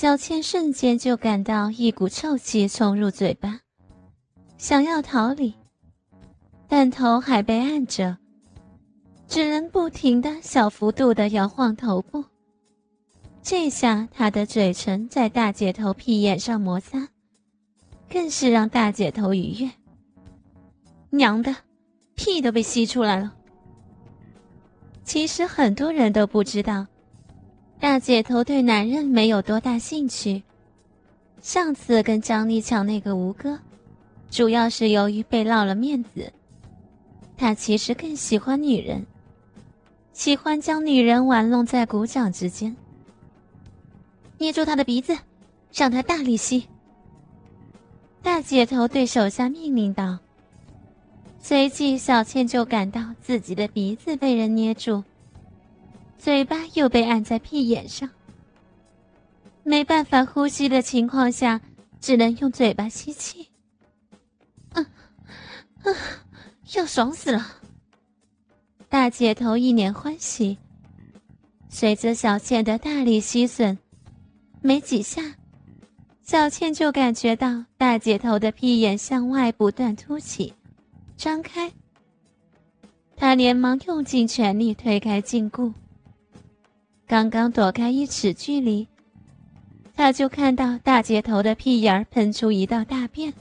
小倩瞬间就感到一股臭气冲入嘴巴，想要逃离，但头还被按着，只能不停的小幅度的摇晃头部。这下她的嘴唇在大姐头屁眼上摩擦，更是让大姐头愉悦。娘的，屁都被吸出来了。其实很多人都不知道。大姐头对男人没有多大兴趣。上次跟张丽抢那个吴哥，主要是由于被落了面子。他其实更喜欢女人，喜欢将女人玩弄在鼓掌之间。捏住他的鼻子，让他大力吸。大姐头对手下命令道。随即，小倩就感到自己的鼻子被人捏住。嘴巴又被按在屁眼上，没办法呼吸的情况下，只能用嘴巴吸气。嗯，啊，要爽死了！大姐头一脸欢喜，随着小倩的大力吸吮，没几下，小倩就感觉到大姐头的屁眼向外不断凸起、张开。她连忙用尽全力推开禁锢。刚刚躲开一尺距离，他就看到大姐头的屁眼儿喷出一道大便。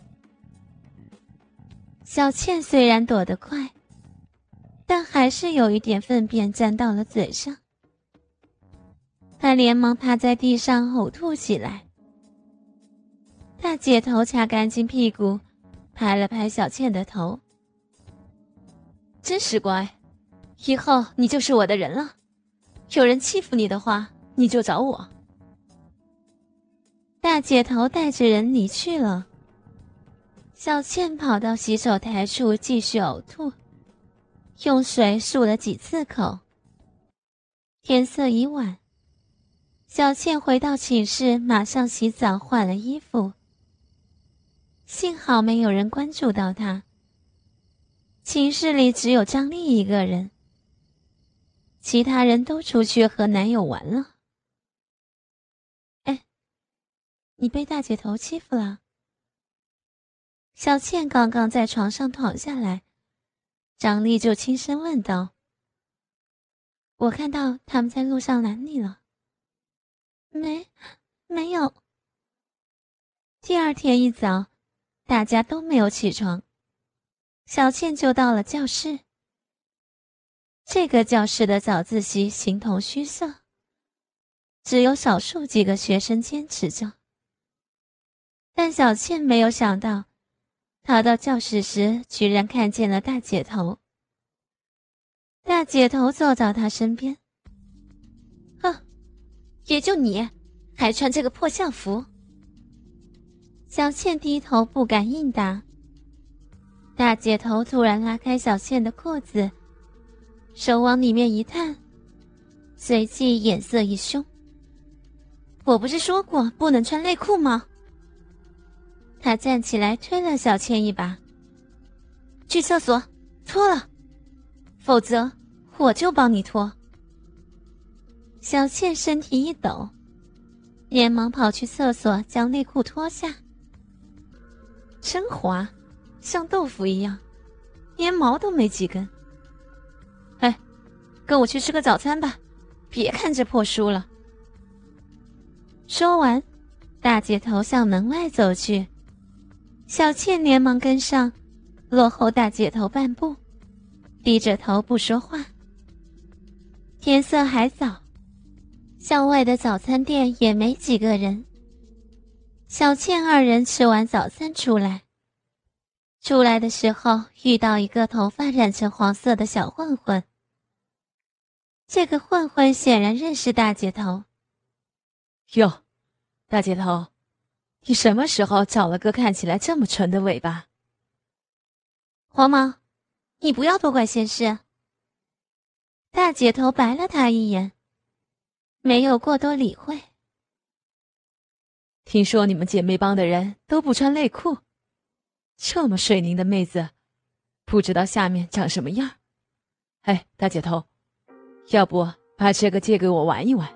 小倩虽然躲得快，但还是有一点粪便沾到了嘴上。她连忙趴在地上呕吐起来。大姐头擦干净屁股，拍了拍小倩的头：“真是乖，以后你就是我的人了。”有人欺负你的话，你就找我。大姐头带着人离去了。小倩跑到洗手台处继续呕吐，用水漱了几次口。天色已晚，小倩回到寝室，马上洗澡换了衣服。幸好没有人关注到她。寝室里只有张丽一个人。其他人都出去和男友玩了。哎，你被大姐头欺负了？小倩刚刚在床上躺下来，张丽就轻声问道：“我看到他们在路上拦你了。”“没，没有。”第二天一早，大家都没有起床，小倩就到了教室。这个教室的早自习形同虚设，只有少数几个学生坚持着。但小倩没有想到，她到教室时居然看见了大姐头。大姐头坐到她身边，哼，也就你，还穿这个破校服。小倩低头不敢应答。大姐头突然拉开小倩的裤子。手往里面一探，随即眼色一凶。我不是说过不能穿内裤吗？他站起来推了小倩一把，去厕所脱了，否则我就帮你脱。小倩身体一抖，连忙跑去厕所将内裤脱下。真滑，像豆腐一样，连毛都没几根。跟我去吃个早餐吧，别看这破书了。说完，大姐头向门外走去，小倩连忙跟上，落后大姐头半步，低着头不说话。天色还早，校外的早餐店也没几个人。小倩二人吃完早餐出来，出来的时候遇到一个头发染成黄色的小混混。这个混混显然认识大姐头。哟，大姐头，你什么时候找了个看起来这么纯的尾巴？黄毛，你不要多管闲事。大姐头白了他一眼，没有过多理会。听说你们姐妹帮的人都不穿内裤，这么水灵的妹子，不知道下面长什么样。哎，大姐头。要不把这个借给我玩一玩？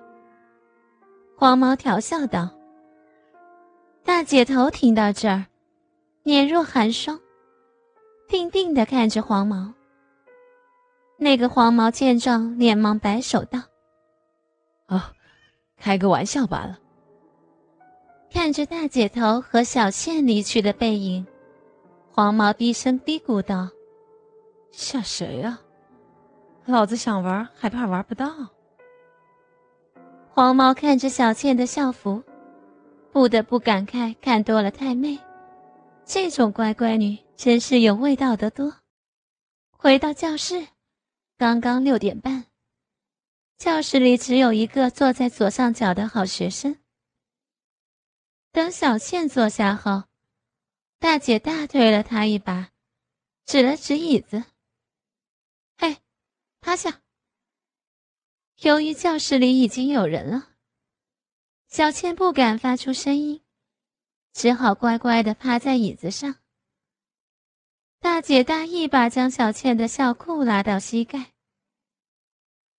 黄毛调笑道：“大姐头听到这儿，脸若寒霜，定定的看着黄毛。那个黄毛见状，连忙摆手道：“哦，开个玩笑罢了。”看着大姐头和小倩离去的背影，黄毛低声嘀咕道：“吓谁啊？老子想玩，还怕玩不到？”黄毛看着小倩的校服，不得不感慨：看多了太妹，这种乖乖女真是有味道的多。回到教室，刚刚六点半，教室里只有一个坐在左上角的好学生。等小倩坐下后，大姐大推了她一把，指了指椅子：“，趴下。”由于教室里已经有人了，小倩不敢发出声音，只好乖乖的趴在椅子上。大姐大一把将小倩的校裤拉到膝盖，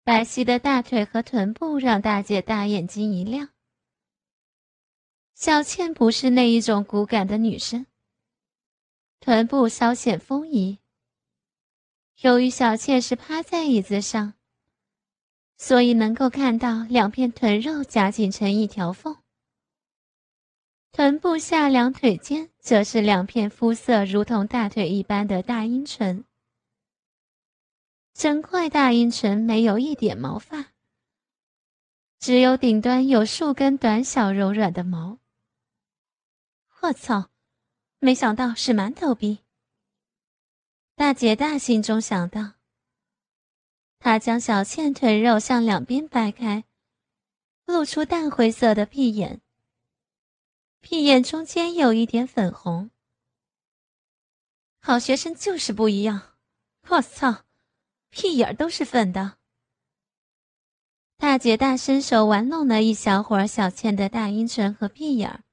白皙的大腿和臀部让大姐大眼睛一亮。小倩不是那一种骨感的女生，臀部稍显丰腴。由于小妾是趴在椅子上。所以能够看到两片臀肉夹紧成一条缝，臀部下两腿间则是两片肤色如同大腿一般的大阴唇。整块大阴唇没有一点毛发，只有顶端有数根短小柔软的毛。我操！没想到是馒头逼。大姐大心中想到。他将小倩腿肉向两边掰开，露出淡灰色的屁眼。屁眼中间有一点粉红。好学生就是不一样，我操，屁眼都是粉的。大姐大伸手玩弄了一小会儿小倩的大阴唇和屁眼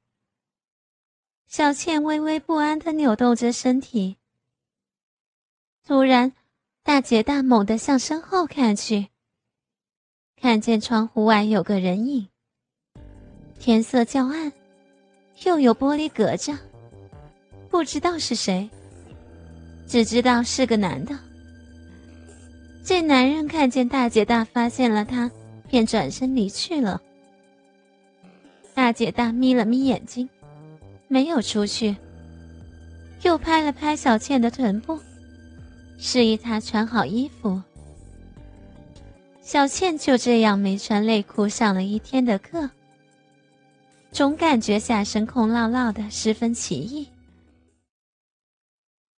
小倩微微不安的扭动着身体，突然。大姐大猛地向身后看去，看见窗户外有个人影。天色较暗，又有玻璃隔着，不知道是谁，只知道是个男的。这男人看见大姐大发现了他，便转身离去了。大姐大眯了眯眼睛，没有出去，又拍了拍小倩的臀部。示意他穿好衣服。小倩就这样没穿内裤上了一天的课，总感觉下身空落落的，十分奇异。